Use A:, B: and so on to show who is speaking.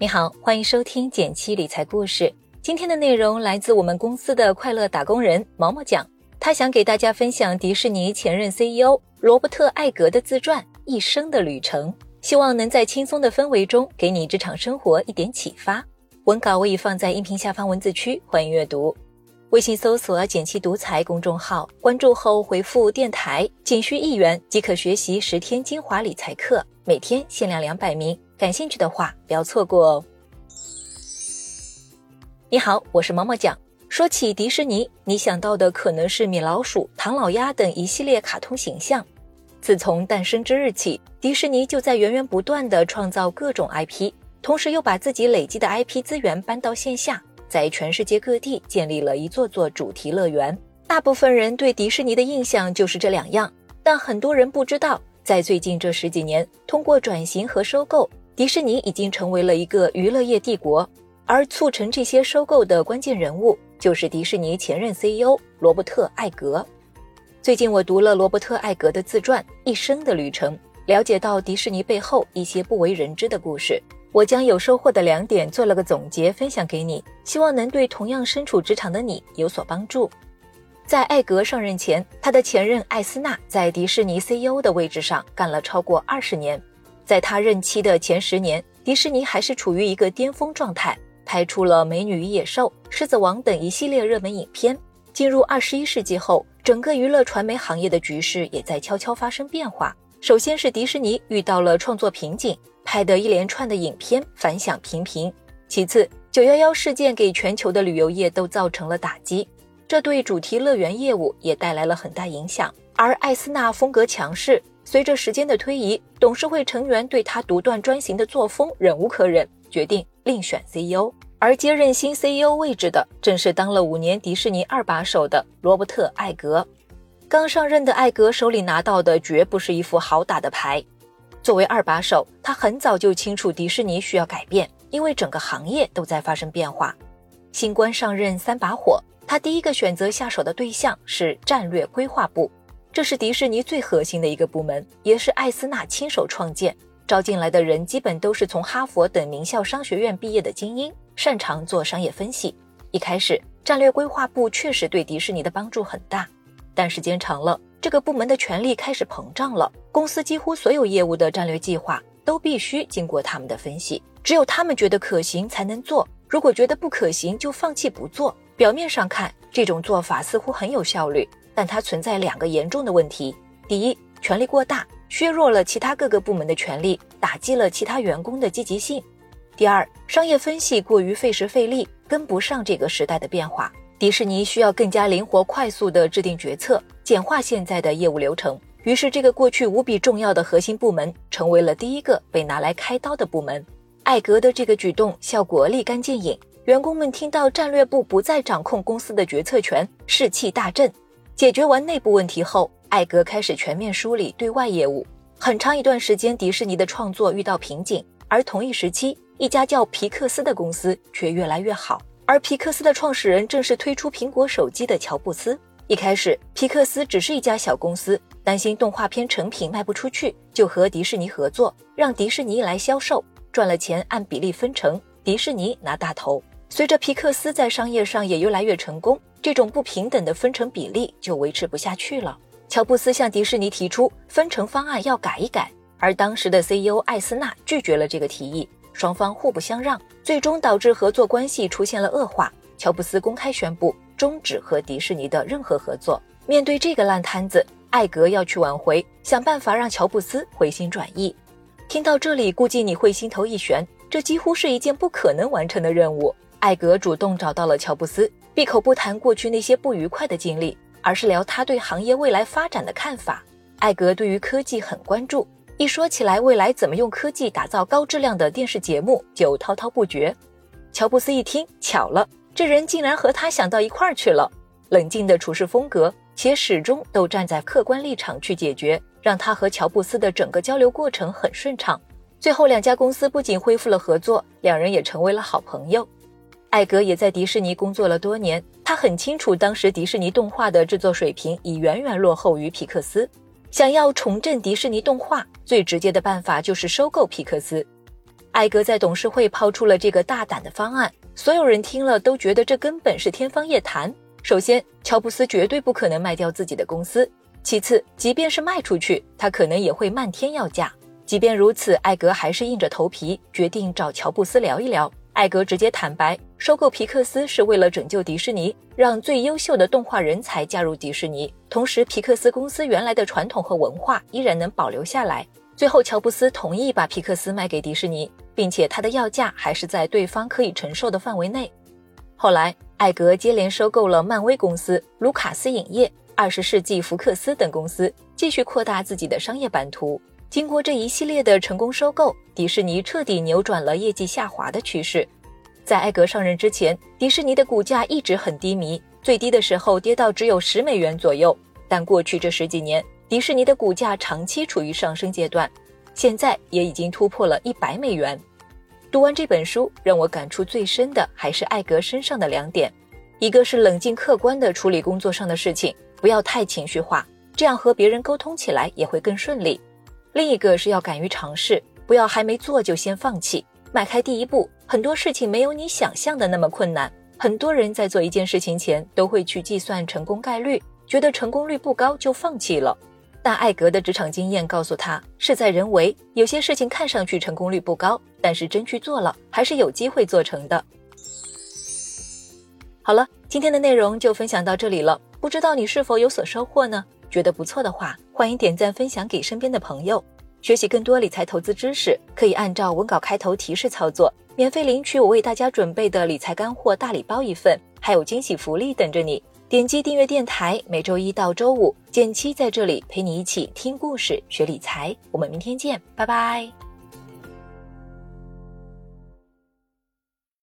A: 你好，欢迎收听简七理财故事。今天的内容来自我们公司的快乐打工人毛毛讲，他想给大家分享迪士尼前任 CEO 罗伯特·艾格的自传《一生的旅程》，希望能在轻松的氛围中给你职场生活一点启发。文稿我已放在音频下方文字区，欢迎阅读。微信搜索“简七独裁公众号，关注后回复“电台”，仅需一元即可学习十天精华理财课，每天限量两百名。感兴趣的话，不要错过哦。你好，我是毛毛酱。说起迪士尼，你想到的可能是米老鼠、唐老鸭等一系列卡通形象。自从诞生之日起，迪士尼就在源源不断地创造各种 IP，同时又把自己累积的 IP 资源搬到线下，在全世界各地建立了一座座主题乐园。大部分人对迪士尼的印象就是这两样，但很多人不知道，在最近这十几年，通过转型和收购。迪士尼已经成为了一个娱乐业帝国，而促成这些收购的关键人物就是迪士尼前任 CEO 罗伯特·艾格。最近我读了罗伯特·艾格的自传《一生的旅程》，了解到迪士尼背后一些不为人知的故事。我将有收获的两点做了个总结，分享给你，希望能对同样身处职场的你有所帮助。在艾格上任前，他的前任艾斯纳在迪士尼 CEO 的位置上干了超过二十年。在他任期的前十年，迪士尼还是处于一个巅峰状态，拍出了《美女与野兽》《狮子王》等一系列热门影片。进入二十一世纪后，整个娱乐传媒行业的局势也在悄悄发生变化。首先是迪士尼遇到了创作瓶颈，拍的一连串的影片反响平平。其次，九幺幺事件给全球的旅游业都造成了打击，这对主题乐园业务也带来了很大影响。而艾斯纳风格强势。随着时间的推移，董事会成员对他独断专行的作风忍无可忍，决定另选 CEO。而接任新 CEO 位置的，正是当了五年迪士尼二把手的罗伯特·艾格。刚上任的艾格手里拿到的绝不是一副好打的牌。作为二把手，他很早就清楚迪士尼需要改变，因为整个行业都在发生变化。新官上任三把火，他第一个选择下手的对象是战略规划部。这是迪士尼最核心的一个部门，也是艾斯纳亲手创建。招进来的人基本都是从哈佛等名校商学院毕业的精英，擅长做商业分析。一开始，战略规划部确实对迪士尼的帮助很大，但时间长了，这个部门的权力开始膨胀了。公司几乎所有业务的战略计划都必须经过他们的分析，只有他们觉得可行才能做。如果觉得不可行，就放弃不做。表面上看，这种做法似乎很有效率。但它存在两个严重的问题：第一，权力过大，削弱了其他各个部门的权力，打击了其他员工的积极性；第二，商业分析过于费时费力，跟不上这个时代的变化。迪士尼需要更加灵活、快速地制定决策，简化现在的业务流程。于是，这个过去无比重要的核心部门，成为了第一个被拿来开刀的部门。艾格的这个举动效果立竿见影，员工们听到战略部不再掌控公司的决策权，士气大振。解决完内部问题后，艾格开始全面梳理对外业务。很长一段时间，迪士尼的创作遇到瓶颈，而同一时期，一家叫皮克斯的公司却越来越好。而皮克斯的创始人正是推出苹果手机的乔布斯。一开始，皮克斯只是一家小公司，担心动画片成品卖不出去，就和迪士尼合作，让迪士尼来销售，赚了钱按比例分成，迪士尼拿大头。随着皮克斯在商业上也越来越成功。这种不平等的分成比例就维持不下去了。乔布斯向迪士尼提出分成方案要改一改，而当时的 CEO 艾斯纳拒绝了这个提议，双方互不相让，最终导致合作关系出现了恶化。乔布斯公开宣布终止和迪士尼的任何合作。面对这个烂摊子，艾格要去挽回，想办法让乔布斯回心转意。听到这里，估计你会心头一悬，这几乎是一件不可能完成的任务。艾格主动找到了乔布斯。闭口不谈过去那些不愉快的经历，而是聊他对行业未来发展的看法。艾格对于科技很关注，一说起来未来怎么用科技打造高质量的电视节目，就滔滔不绝。乔布斯一听，巧了，这人竟然和他想到一块儿去了。冷静的处事风格，且始终都站在客观立场去解决，让他和乔布斯的整个交流过程很顺畅。最后，两家公司不仅恢复了合作，两人也成为了好朋友。艾格也在迪士尼工作了多年，他很清楚当时迪士尼动画的制作水平已远远落后于皮克斯。想要重振迪士尼动画，最直接的办法就是收购皮克斯。艾格在董事会抛出了这个大胆的方案，所有人听了都觉得这根本是天方夜谭。首先，乔布斯绝对不可能卖掉自己的公司；其次，即便是卖出去，他可能也会漫天要价。即便如此，艾格还是硬着头皮决定找乔布斯聊一聊。艾格直接坦白，收购皮克斯是为了拯救迪士尼，让最优秀的动画人才加入迪士尼，同时皮克斯公司原来的传统和文化依然能保留下来。最后，乔布斯同意把皮克斯卖给迪士尼，并且他的要价还是在对方可以承受的范围内。后来，艾格接连收购了漫威公司、卢卡斯影业、二十世纪福克斯等公司，继续扩大自己的商业版图。经过这一系列的成功收购，迪士尼彻底扭转了业绩下滑的趋势。在艾格上任之前，迪士尼的股价一直很低迷，最低的时候跌到只有十美元左右。但过去这十几年，迪士尼的股价长期处于上升阶段，现在也已经突破了一百美元。读完这本书，让我感触最深的还是艾格身上的两点：一个是冷静客观地处理工作上的事情，不要太情绪化，这样和别人沟通起来也会更顺利。另一个是要敢于尝试，不要还没做就先放弃，迈开第一步。很多事情没有你想象的那么困难。很多人在做一件事情前都会去计算成功概率，觉得成功率不高就放弃了。但艾格的职场经验告诉他，事在人为，有些事情看上去成功率不高，但是真去做了，还是有机会做成的。好了，今天的内容就分享到这里了，不知道你是否有所收获呢？觉得不错的话，欢迎点赞分享给身边的朋友。学习更多理财投资知识，可以按照文稿开头提示操作，免费领取我为大家准备的理财干货大礼包一份，还有惊喜福利等着你。点击订阅电台，每周一到周五，简七在这里陪你一起听故事、学理财。我们明天见，拜拜。